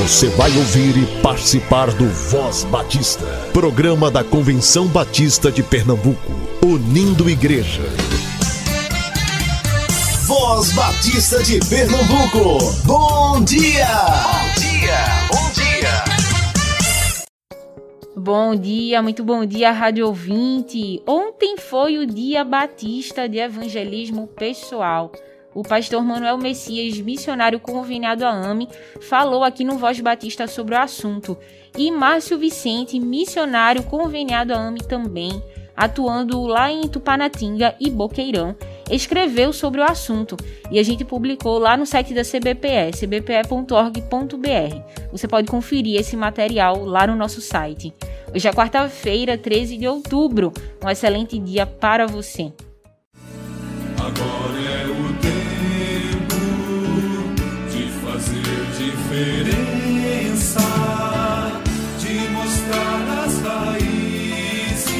Você vai ouvir e participar do Voz Batista, programa da Convenção Batista de Pernambuco, unindo igreja. Voz Batista de Pernambuco, bom dia! Bom dia, bom dia! Bom dia, muito bom dia, rádio ouvinte. Ontem foi o Dia Batista de Evangelismo Pessoal. O pastor Manuel Messias, missionário conveniado a AME, falou aqui no Voz Batista sobre o assunto. E Márcio Vicente, missionário conveniado a AME também, atuando lá em Tupanatinga e Boqueirão, escreveu sobre o assunto e a gente publicou lá no site da CBPE, cbpe.org.br. Você pode conferir esse material lá no nosso site. Hoje é quarta-feira, 13 de outubro. Um excelente dia para você. Agora é o diferença de mostrar as raízes,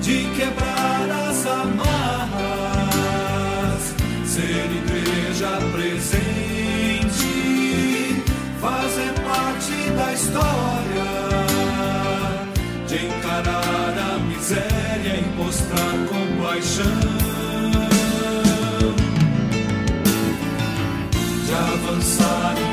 de quebrar as amarras, ser igreja presente, fazer parte da história, de encarar a miséria e mostrar de avançar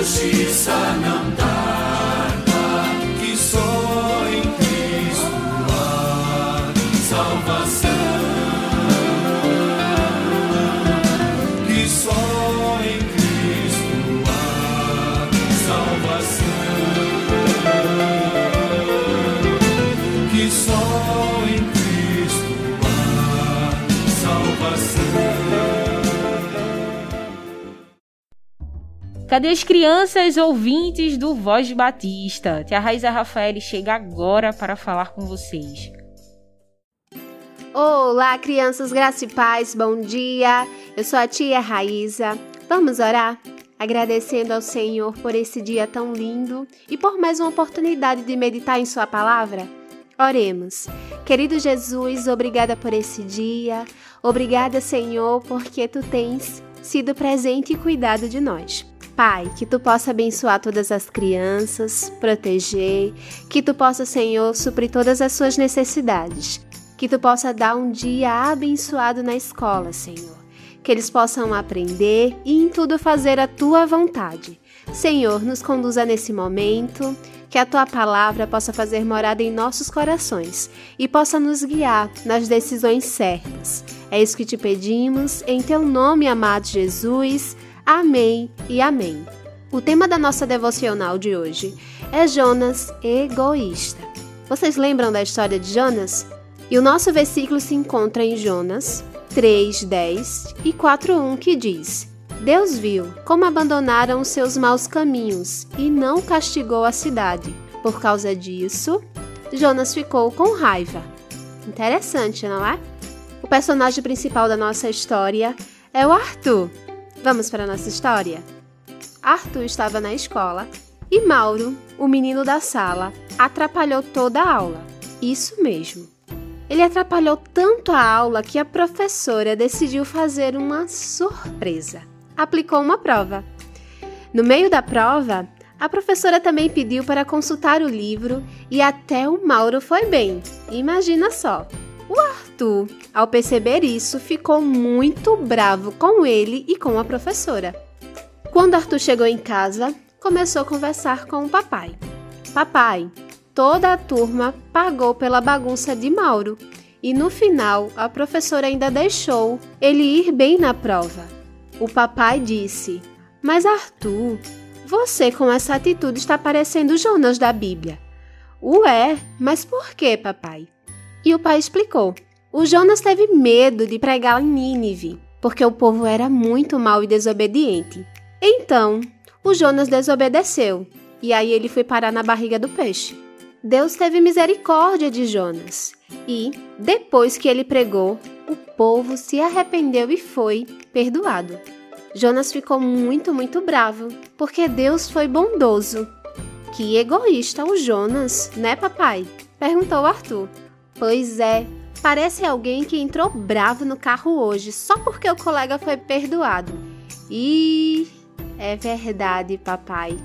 justiça não Cadê as crianças ouvintes do Voz Batista? Tia Raíza Rafael chega agora para falar com vocês. Olá, crianças graça e paz, bom dia. Eu sou a tia Raíza. Vamos orar? Agradecendo ao Senhor por esse dia tão lindo e por mais uma oportunidade de meditar em Sua palavra. Oremos. Querido Jesus, obrigada por esse dia. Obrigada, Senhor, porque tu tens sido presente e cuidado de nós. Pai, que tu possa abençoar todas as crianças, proteger, que tu possa, Senhor, suprir todas as suas necessidades, que tu possa dar um dia abençoado na escola, Senhor, que eles possam aprender e em tudo fazer a tua vontade. Senhor, nos conduza nesse momento, que a tua palavra possa fazer morada em nossos corações e possa nos guiar nas decisões certas. É isso que te pedimos, em teu nome, amado Jesus. Amém e amém. O tema da nossa devocional de hoje é Jonas egoísta. Vocês lembram da história de Jonas? E o nosso versículo se encontra em Jonas 3, 10 e 4:1 que diz: Deus viu como abandonaram os seus maus caminhos e não castigou a cidade. Por causa disso, Jonas ficou com raiva. Interessante, não é? O personagem principal da nossa história é o Arthur. Vamos para a nossa história? Arthur estava na escola e Mauro, o menino da sala, atrapalhou toda a aula. Isso mesmo. Ele atrapalhou tanto a aula que a professora decidiu fazer uma surpresa. Aplicou uma prova. No meio da prova, a professora também pediu para consultar o livro e até o Mauro foi bem. Imagina só. O Arthur, ao perceber isso, ficou muito bravo com ele e com a professora. Quando Arthur chegou em casa, começou a conversar com o papai. Papai, toda a turma pagou pela bagunça de Mauro e no final a professora ainda deixou ele ir bem na prova. O papai disse: Mas Arthur, você com essa atitude está parecendo Jonas da Bíblia. Ué, mas por que, papai? E o pai explicou. O Jonas teve medo de pregar em Nínive, porque o povo era muito mau e desobediente. Então, o Jonas desobedeceu. e aí ele foi parar na barriga do peixe. Deus teve misericórdia de Jonas e, depois que ele pregou, o povo se arrependeu e foi perdoado. Jonas ficou muito, muito bravo, porque Deus foi bondoso. Que egoísta o Jonas, né, papai? perguntou Arthur. Pois é, parece alguém que entrou bravo no carro hoje só porque o colega foi perdoado. E é verdade, papai.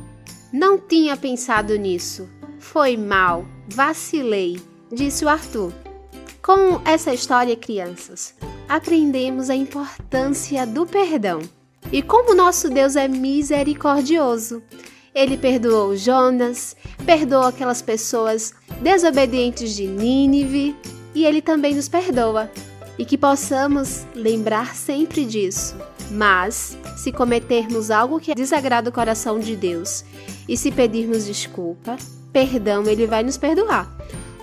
Não tinha pensado nisso. Foi mal, vacilei, disse o Arthur. Com essa história, crianças, aprendemos a importância do perdão. E como nosso Deus é misericordioso, ele perdoou Jonas, perdoou aquelas pessoas desobedientes de Nínive e ele também nos perdoa. E que possamos lembrar sempre disso. Mas, se cometermos algo que desagrada o coração de Deus e se pedirmos desculpa, perdão, ele vai nos perdoar.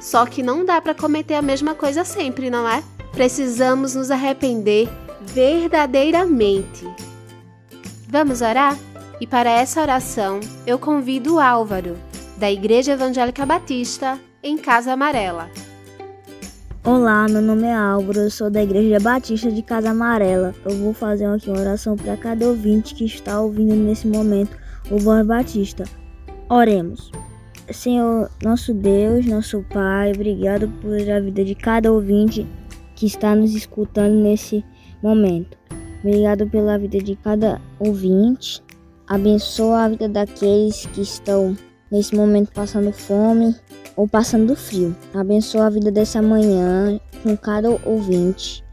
Só que não dá para cometer a mesma coisa sempre, não é? Precisamos nos arrepender verdadeiramente. Vamos orar? E para essa oração, eu convido o Álvaro, da Igreja Evangélica Batista, em Casa Amarela. Olá, meu nome é Álvaro, eu sou da Igreja Batista de Casa Amarela. Eu vou fazer aqui uma oração para cada ouvinte que está ouvindo nesse momento o Voz Batista. Oremos. Senhor, nosso Deus, nosso Pai, obrigado por a vida de cada ouvinte que está nos escutando nesse momento. Obrigado pela vida de cada ouvinte. Abençoa a vida daqueles que estão nesse momento passando fome ou passando frio. Abençoa a vida dessa manhã com cada ouvinte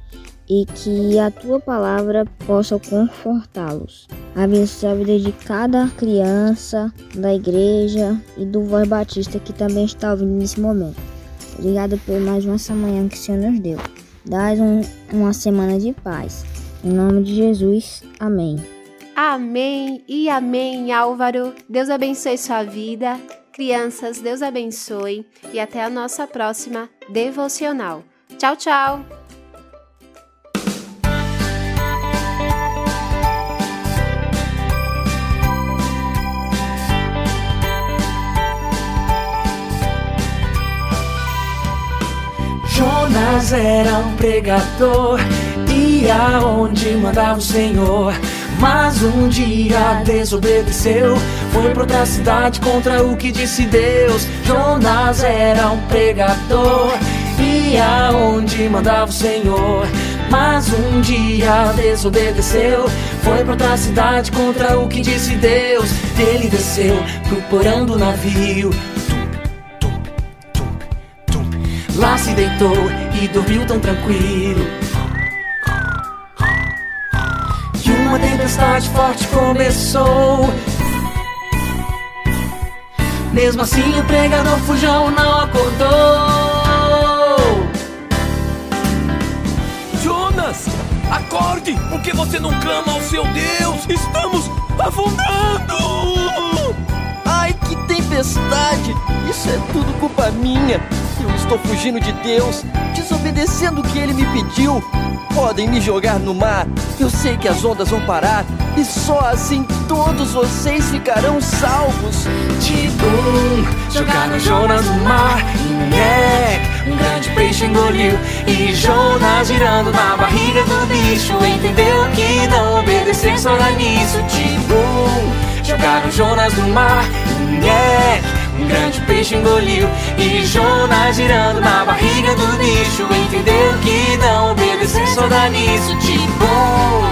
e que a tua palavra possa confortá-los. Abençoa a vida de cada criança da igreja e do Voz Batista que também está ouvindo nesse momento. Obrigado por mais uma manhã que o Senhor nos deu. Dá um, uma semana de paz. Em nome de Jesus, amém. Amém e amém, Álvaro. Deus abençoe sua vida. Crianças, Deus abençoe e até a nossa próxima devocional. Tchau, tchau. Jonas era um pregador, ia onde mandava o Senhor. Mas um dia desobedeceu, foi pra outra cidade contra o que disse Deus. Jonas era um pregador, ia onde mandava o Senhor. Mas um dia desobedeceu, foi pra outra cidade contra o que disse Deus. Ele desceu pro porão do navio. Lá se deitou e dormiu tão tranquilo. Tempestade forte começou. Mesmo assim, o pregador fujão não acordou. Jonas, acorde! Por que você não clama ao seu Deus? Estamos afundando! Ai, que tempestade! Isso é tudo culpa minha. Eu estou fugindo de Deus, desobedecendo o que ele me pediu. Podem me jogar no mar, eu sei que as ondas vão parar. E só assim todos vocês ficarão salvos. Tibum, jogaram Jonas no mar. E um grande peixe engoliu. E Jonas girando na barriga do bicho. Entendeu que não obedecer só nisso. Tibum, jogaram Jonas no mar. E um grande peixe engoliu E Jonas girando na barriga do bicho. Entendeu que não obedecer só dá nisso Tibum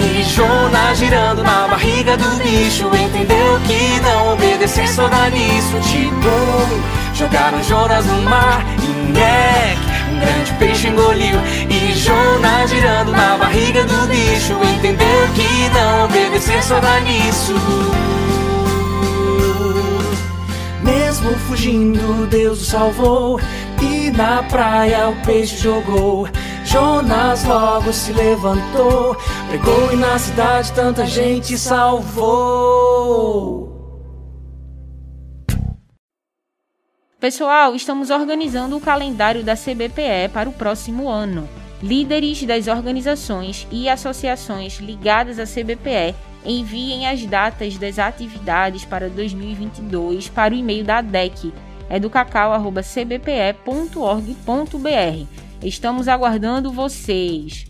E Jonas girando na barriga do bicho. Entendeu que não obedecer só dá nisso Tibum Jogaram Jonas no mar E grande peixe engoliu E Jonas girando na barriga do bicho Entendeu que não obedecer só dá nisso. Mesmo fugindo, Deus o salvou E na praia o peixe jogou. Jonas logo se levantou Pregou e na cidade tanta gente salvou Pessoal, estamos organizando o calendário da CBPE para o próximo ano. líderes das organizações e associações ligadas à CBPE enviem as datas das atividades para 2022 para o e-mail da ADEC, educacau.cbpe.org.br. Estamos aguardando vocês.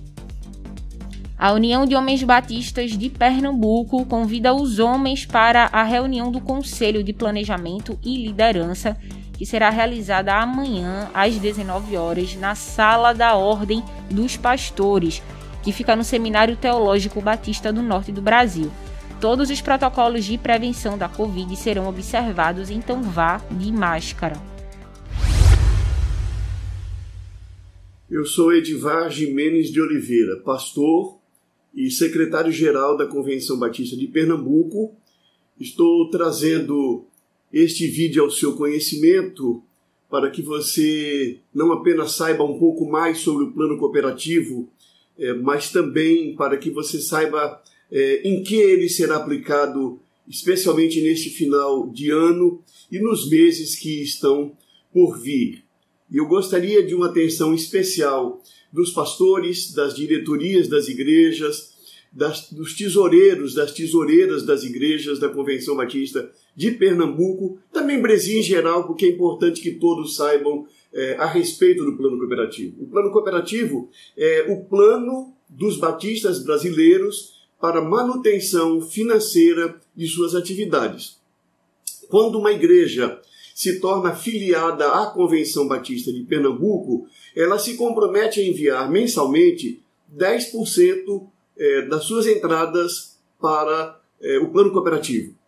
A União de Homens Batistas de Pernambuco convida os homens para a reunião do Conselho de Planejamento e Liderança, que será realizada amanhã às 19 horas na Sala da Ordem dos Pastores, que fica no Seminário Teológico Batista do Norte do Brasil. Todos os protocolos de prevenção da Covid serão observados, então vá de máscara. Eu sou Edivar Jimenez de Oliveira, pastor e secretário-geral da Convenção Batista de Pernambuco. Estou trazendo este vídeo ao seu conhecimento para que você não apenas saiba um pouco mais sobre o plano cooperativo, é, mas também para que você saiba é, em que ele será aplicado, especialmente neste final de ano e nos meses que estão por vir. E eu gostaria de uma atenção especial dos pastores, das diretorias das igrejas, das, dos tesoureiros, das tesoureiras das igrejas da Convenção Batista de Pernambuco, também Brasil em geral, porque é importante que todos saibam é, a respeito do plano cooperativo. O plano cooperativo é o plano dos batistas brasileiros para manutenção financeira de suas atividades. Quando uma igreja se torna filiada à Convenção Batista de Pernambuco, ela se compromete a enviar mensalmente 10% é, das suas entradas para é, o plano cooperativo.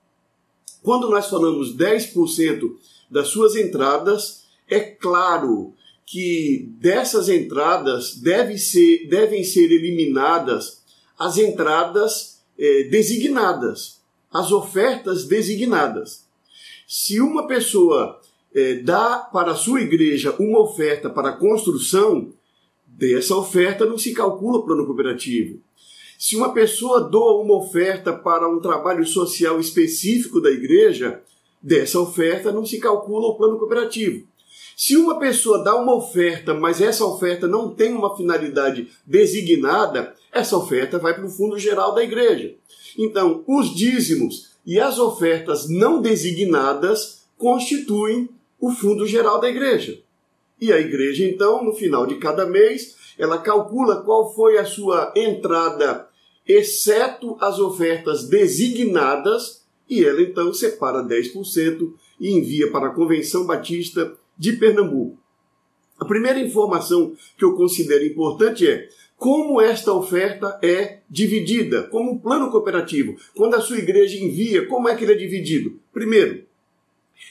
Quando nós falamos 10% das suas entradas, é claro que dessas entradas deve ser, devem ser eliminadas as entradas é, designadas, as ofertas designadas. Se uma pessoa é, dá para a sua igreja uma oferta para construção, dessa oferta não se calcula o plano cooperativo. Se uma pessoa doa uma oferta para um trabalho social específico da igreja, dessa oferta não se calcula o plano cooperativo. Se uma pessoa dá uma oferta, mas essa oferta não tem uma finalidade designada, essa oferta vai para o fundo geral da igreja. Então, os dízimos e as ofertas não designadas constituem o fundo geral da igreja. E a igreja, então, no final de cada mês, ela calcula qual foi a sua entrada, exceto as ofertas designadas, e ela então separa 10% e envia para a Convenção Batista de Pernambuco. A primeira informação que eu considero importante é como esta oferta é dividida, como um plano cooperativo. Quando a sua igreja envia, como é que ele é dividido? Primeiro,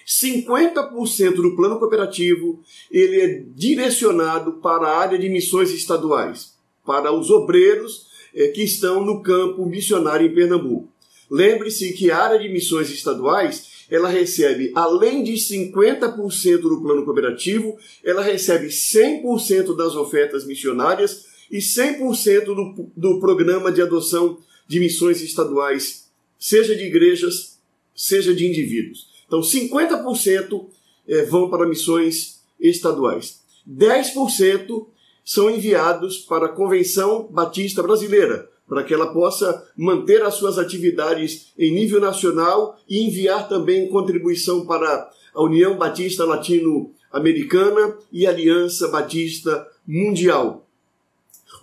50% do plano cooperativo ele é direcionado para a área de missões estaduais, para os obreiros que estão no campo missionário em Pernambuco. Lembre-se que a área de missões estaduais ela recebe, além de 50% do plano cooperativo, ela recebe 100% das ofertas missionárias e 100% do, do programa de adoção de missões estaduais, seja de igrejas, seja de indivíduos. Então, 50% eh, vão para missões estaduais. 10% são enviados para a Convenção Batista Brasileira, para que ela possa manter as suas atividades em nível nacional e enviar também contribuição para a União Batista Latino-Americana e Aliança Batista Mundial.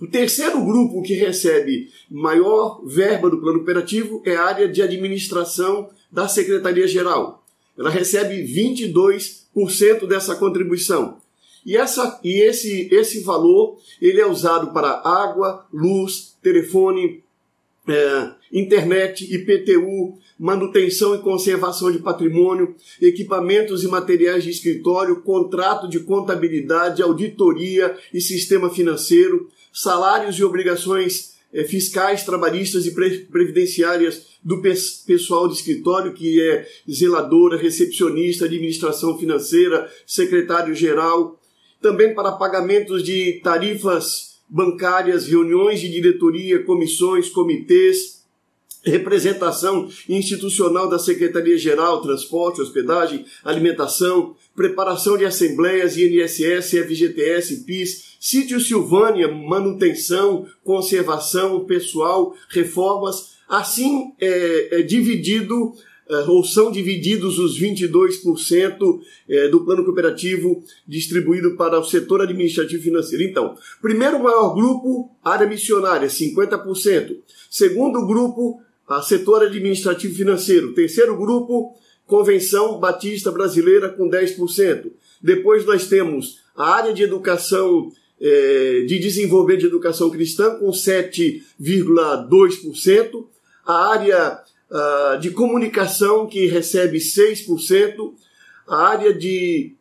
O terceiro grupo que recebe maior verba do plano operativo é a área de administração da Secretaria-Geral. Ela recebe 22% dessa contribuição. E, essa, e esse, esse valor ele é usado para água, luz, telefone, é, internet, IPTU, manutenção e conservação de patrimônio, equipamentos e materiais de escritório, contrato de contabilidade, auditoria e sistema financeiro, salários e obrigações é, fiscais, trabalhistas e previdenciárias do pessoal de escritório, que é zeladora, recepcionista, administração financeira, secretário-geral, também para pagamentos de tarifas bancárias, reuniões de diretoria, comissões, comitês, representação institucional da Secretaria-Geral, Transporte, Hospedagem, Alimentação, preparação de assembleias, INSS, FGTS, PIS, sítio Silvânia, manutenção, conservação, pessoal, reformas, assim é, é dividido ou são divididos os 22% é, do plano cooperativo distribuído para o setor administrativo financeiro. Então, primeiro maior grupo, área missionária, 50%. Segundo grupo, setor administrativo financeiro. Terceiro grupo, Convenção Batista Brasileira com 10%. Depois nós temos a área de educação, é, de desenvolver de educação cristã com 7,2%. A área uh, de comunicação que recebe 6%. A área de,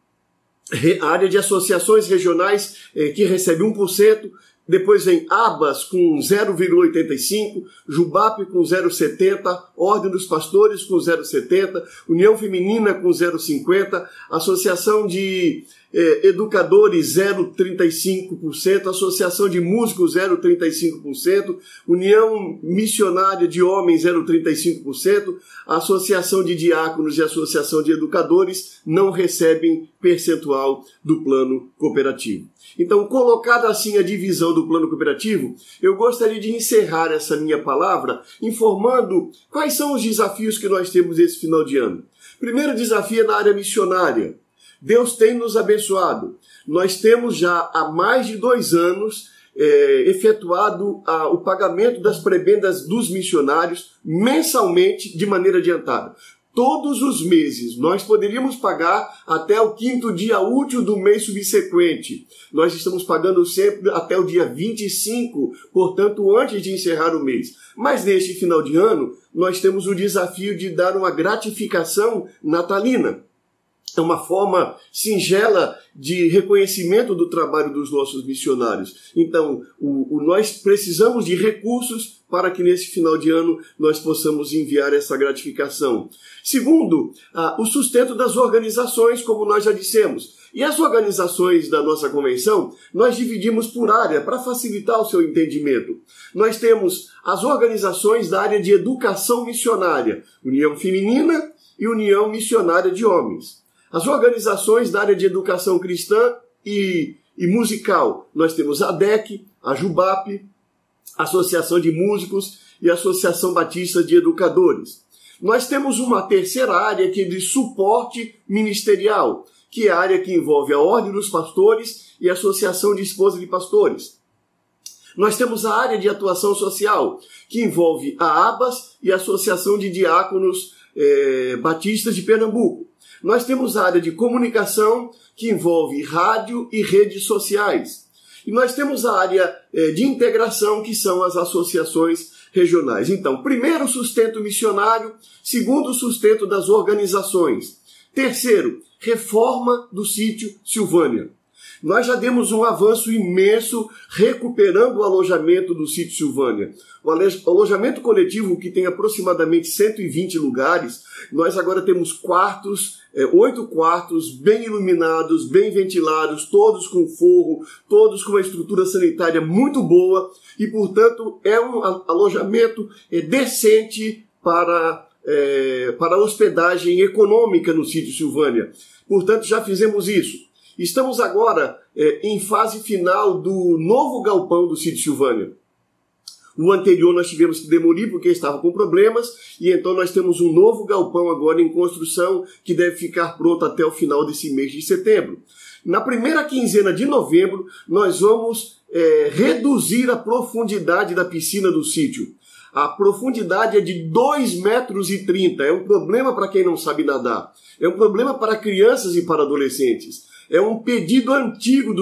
a área de associações regionais eh, que recebe 1%. Depois vem Abas com 0,85, Jubap com 0,70, Ordem dos Pastores com 0,70, União Feminina com 0,50, Associação de é, educadores 0,35%, Associação de Músicos 0,35%, União Missionária de Homens 0,35%, Associação de Diáconos e Associação de Educadores não recebem percentual do plano cooperativo. Então, colocada assim a divisão do plano cooperativo, eu gostaria de encerrar essa minha palavra informando quais são os desafios que nós temos esse final de ano. Primeiro desafio é na área missionária. Deus tem nos abençoado. Nós temos já há mais de dois anos é, efetuado a, o pagamento das prebendas dos missionários mensalmente de maneira adiantada. Todos os meses nós poderíamos pagar até o quinto dia útil do mês subsequente. Nós estamos pagando sempre até o dia 25, portanto, antes de encerrar o mês. Mas neste final de ano, nós temos o desafio de dar uma gratificação natalina é uma forma singela de reconhecimento do trabalho dos nossos missionários. Então, o, o, nós precisamos de recursos para que nesse final de ano nós possamos enviar essa gratificação. Segundo, ah, o sustento das organizações, como nós já dissemos. E as organizações da nossa convenção, nós dividimos por área para facilitar o seu entendimento. Nós temos as organizações da área de educação missionária, União Feminina e União Missionária de Homens. As organizações da área de educação cristã e, e musical, nós temos a DEC, a JUBAP, Associação de Músicos e Associação Batista de Educadores. Nós temos uma terceira área que é de suporte ministerial, que é a área que envolve a Ordem dos Pastores e a Associação de Esposas de Pastores. Nós temos a área de atuação social, que envolve a ABAS e a Associação de Diáconos eh, Batistas de Pernambuco. Nós temos a área de comunicação, que envolve rádio e redes sociais. E nós temos a área eh, de integração, que são as associações regionais. Então, primeiro, sustento missionário. Segundo, sustento das organizações. Terceiro, reforma do sítio Silvânia. Nós já demos um avanço imenso recuperando o alojamento do sítio Silvânia. O alojamento coletivo, que tem aproximadamente 120 lugares, nós agora temos quartos, é, oito quartos, bem iluminados, bem ventilados, todos com forro, todos com uma estrutura sanitária muito boa e, portanto, é um alojamento é, decente para, é, para hospedagem econômica no sítio Silvânia. Portanto, já fizemos isso. Estamos agora é, em fase final do novo galpão do sítio Silvânia. O anterior nós tivemos que demolir porque estava com problemas e então nós temos um novo galpão agora em construção que deve ficar pronto até o final desse mês de setembro. Na primeira quinzena de novembro nós vamos é, reduzir a profundidade da piscina do sítio. A profundidade é de 2,30 metros 30. É um problema para quem não sabe nadar. É um problema para crianças e para adolescentes. É um pedido antigo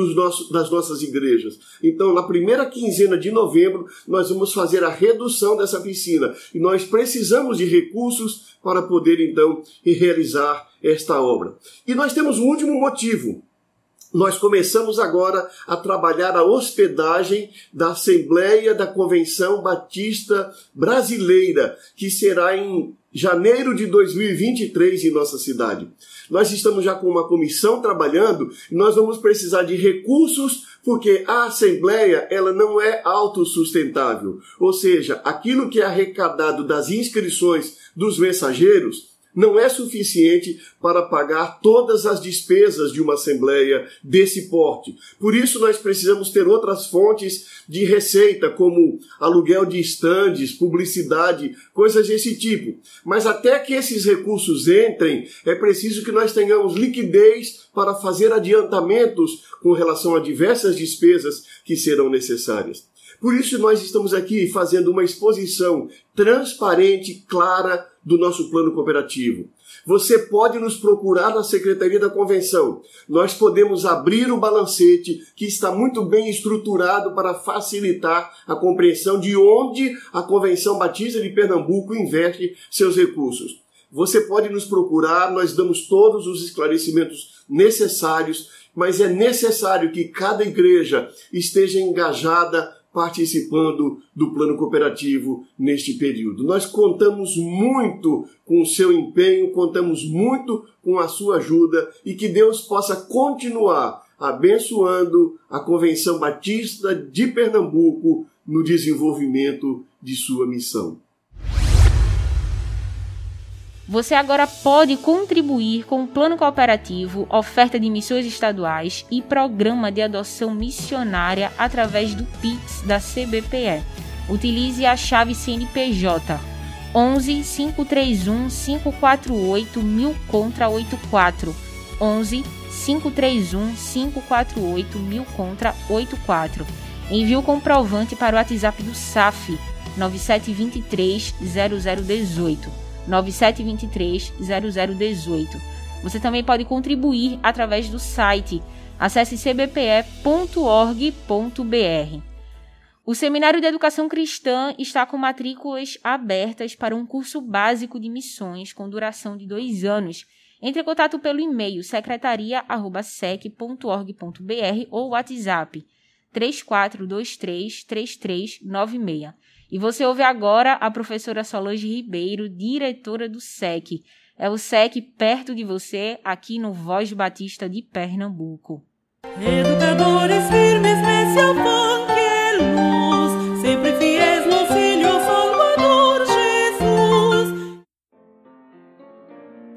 das nossas igrejas. Então, na primeira quinzena de novembro, nós vamos fazer a redução dessa piscina. E nós precisamos de recursos para poder, então, realizar esta obra. E nós temos um último motivo. Nós começamos agora a trabalhar a hospedagem da Assembleia da Convenção Batista Brasileira, que será em janeiro de 2023 em nossa cidade. Nós estamos já com uma comissão trabalhando e nós vamos precisar de recursos porque a assembleia ela não é autossustentável, ou seja, aquilo que é arrecadado das inscrições dos mensageiros não é suficiente para pagar todas as despesas de uma assembleia desse porte. Por isso, nós precisamos ter outras fontes de receita, como aluguel de estandes, publicidade, coisas desse tipo. Mas até que esses recursos entrem, é preciso que nós tenhamos liquidez para fazer adiantamentos com relação a diversas despesas que serão necessárias. Por isso, nós estamos aqui fazendo uma exposição transparente, clara do nosso plano cooperativo. Você pode nos procurar na Secretaria da Convenção. Nós podemos abrir o balancete que está muito bem estruturado para facilitar a compreensão de onde a Convenção Batista de Pernambuco investe seus recursos. Você pode nos procurar, nós damos todos os esclarecimentos necessários, mas é necessário que cada igreja esteja engajada participando do plano cooperativo neste período. Nós contamos muito com o seu empenho, contamos muito com a sua ajuda e que Deus possa continuar abençoando a Convenção Batista de Pernambuco no desenvolvimento de sua missão. Você agora pode contribuir com o plano cooperativo, oferta de missões estaduais e programa de adoção missionária através do Pix da CBPE. Utilize a chave CNPJ 11 531 548 1000 contra 84 11 531 548 1000 contra 84. Envie o comprovante para o WhatsApp do SAF 9723 0018 9723 0018. Você também pode contribuir através do site. Acesse cbpe.org.br. O Seminário de Educação Cristã está com matrículas abertas para um curso básico de missões com duração de dois anos. Entre em contato pelo e-mail secretaria.sec.org.br ou WhatsApp 3423 3396. E você ouve agora a professora Solange Ribeiro, diretora do SEC. É o SEC perto de você, aqui no Voz Batista de Pernambuco. Educadores firmes nesse que é luz, sempre fiéis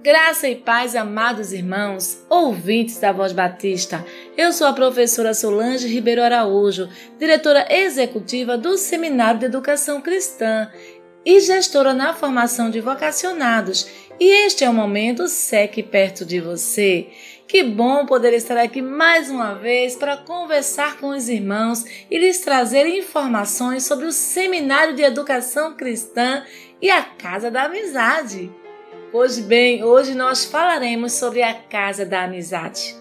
Graça e paz, amados irmãos, ouvintes da Voz Batista. Eu sou a professora Solange Ribeiro Araújo, diretora executiva do Seminário de Educação Cristã e gestora na formação de vocacionados. E este é o momento SEC perto de você. Que bom poder estar aqui mais uma vez para conversar com os irmãos e lhes trazer informações sobre o Seminário de Educação Cristã e a Casa da Amizade. Pois bem, hoje nós falaremos sobre a Casa da Amizade.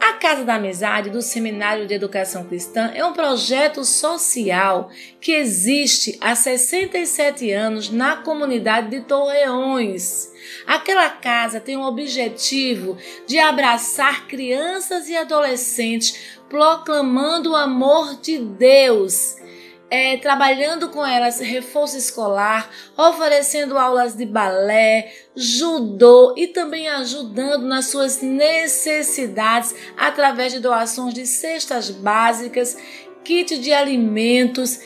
A Casa da Amizade do Seminário de Educação Cristã é um projeto social que existe há 67 anos na comunidade de Torreões. Aquela casa tem o objetivo de abraçar crianças e adolescentes proclamando o amor de Deus é, trabalhando com elas reforço escolar, oferecendo aulas de balé, judô e também ajudando nas suas necessidades através de doações de cestas básicas, kit de alimentos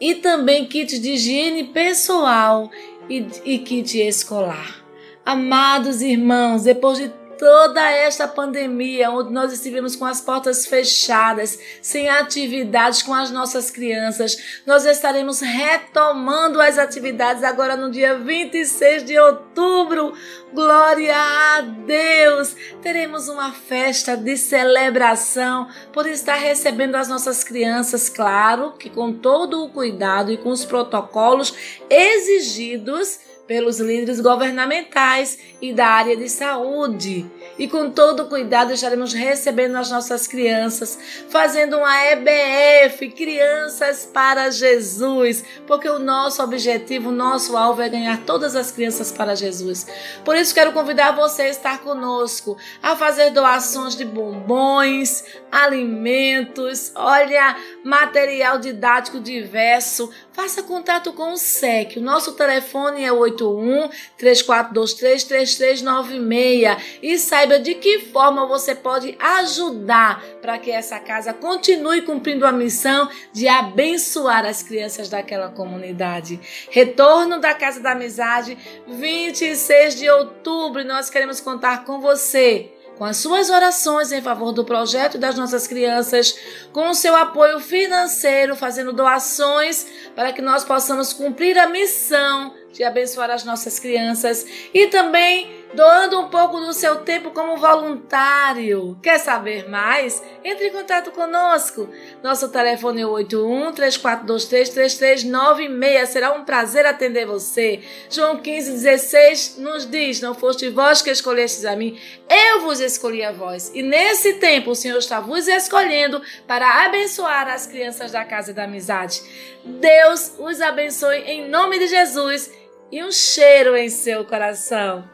e também kit de higiene pessoal e, e kit escolar. Amados irmãos, depois de toda esta pandemia, onde nós estivemos com as portas fechadas, sem atividades com as nossas crianças, nós estaremos retomando as atividades agora no dia 26 de outubro. Glória a Deus! Teremos uma festa de celebração por estar recebendo as nossas crianças, claro, que com todo o cuidado e com os protocolos exigidos pelos líderes governamentais e da área de saúde. E com todo cuidado estaremos recebendo as nossas crianças, fazendo uma EBF, Crianças para Jesus, porque o nosso objetivo, o nosso alvo é ganhar todas as crianças para Jesus. Por isso quero convidar você a estar conosco, a fazer doações de bombons, alimentos, olha, material didático diverso. Faça contato com o SEC. O nosso telefone é 81 3423 3396 e saiba de que forma você pode ajudar para que essa casa continue cumprindo a missão de abençoar as crianças daquela comunidade. Retorno da Casa da Amizade, 26 de outubro. Nós queremos contar com você com as suas orações em favor do projeto das nossas crianças, com o seu apoio financeiro, fazendo doações para que nós possamos cumprir a missão de abençoar as nossas crianças e também doando um pouco do seu tempo como voluntário. Quer saber mais? Entre em contato conosco. Nosso telefone é 81 3423 3396. Será um prazer atender você. João 15,16 nos diz: Não foste vós que escolhestes a mim, eu vos escolhi a vós. E nesse tempo o Senhor está vos escolhendo para abençoar as crianças da casa da amizade. Deus os abençoe em nome de Jesus e um cheiro em seu coração.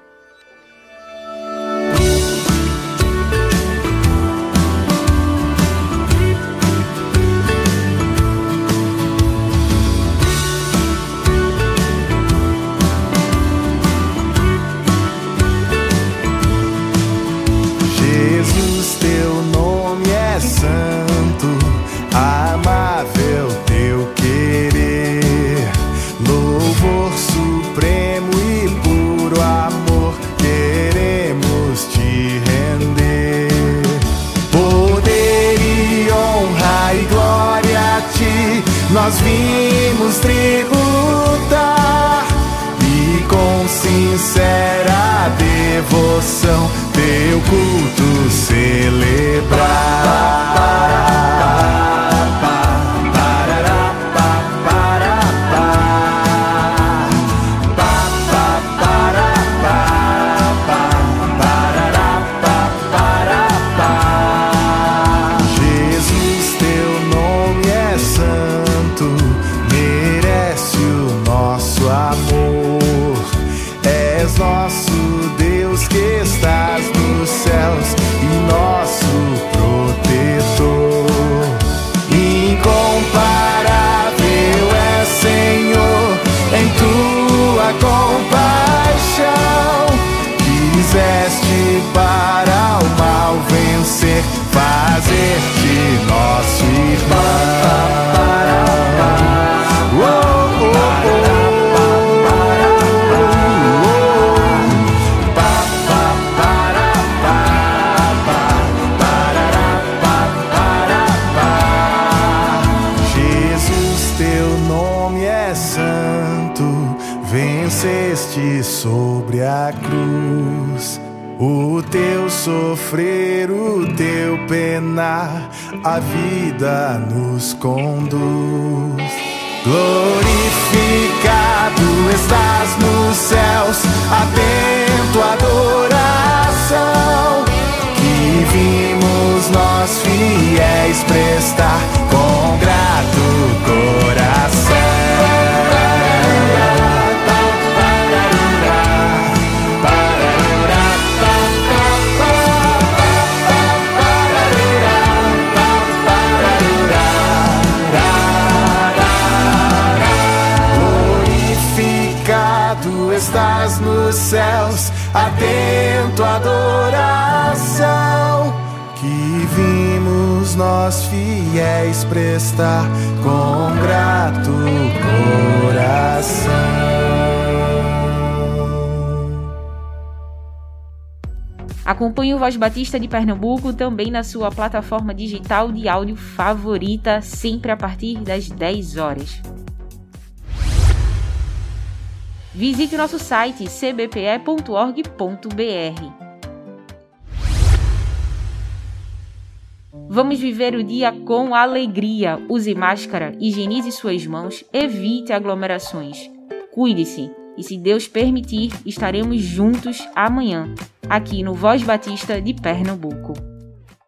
Sofrer, o teu penar, a vida nos conduz. Glorificado estás nos céus, atento à adoração que vimos nós fiéis prestar com grato coração. Atento à adoração que vimos nós fiéis prestar com grato coração. Acompanhe o Voz Batista de Pernambuco também na sua plataforma digital de áudio favorita, sempre a partir das 10 horas. Visite nosso site cbpe.org.br. Vamos viver o dia com alegria. Use máscara, higienize suas mãos, evite aglomerações. Cuide-se E se Deus permitir, estaremos juntos amanhã, aqui no Voz Batista de Pernambuco.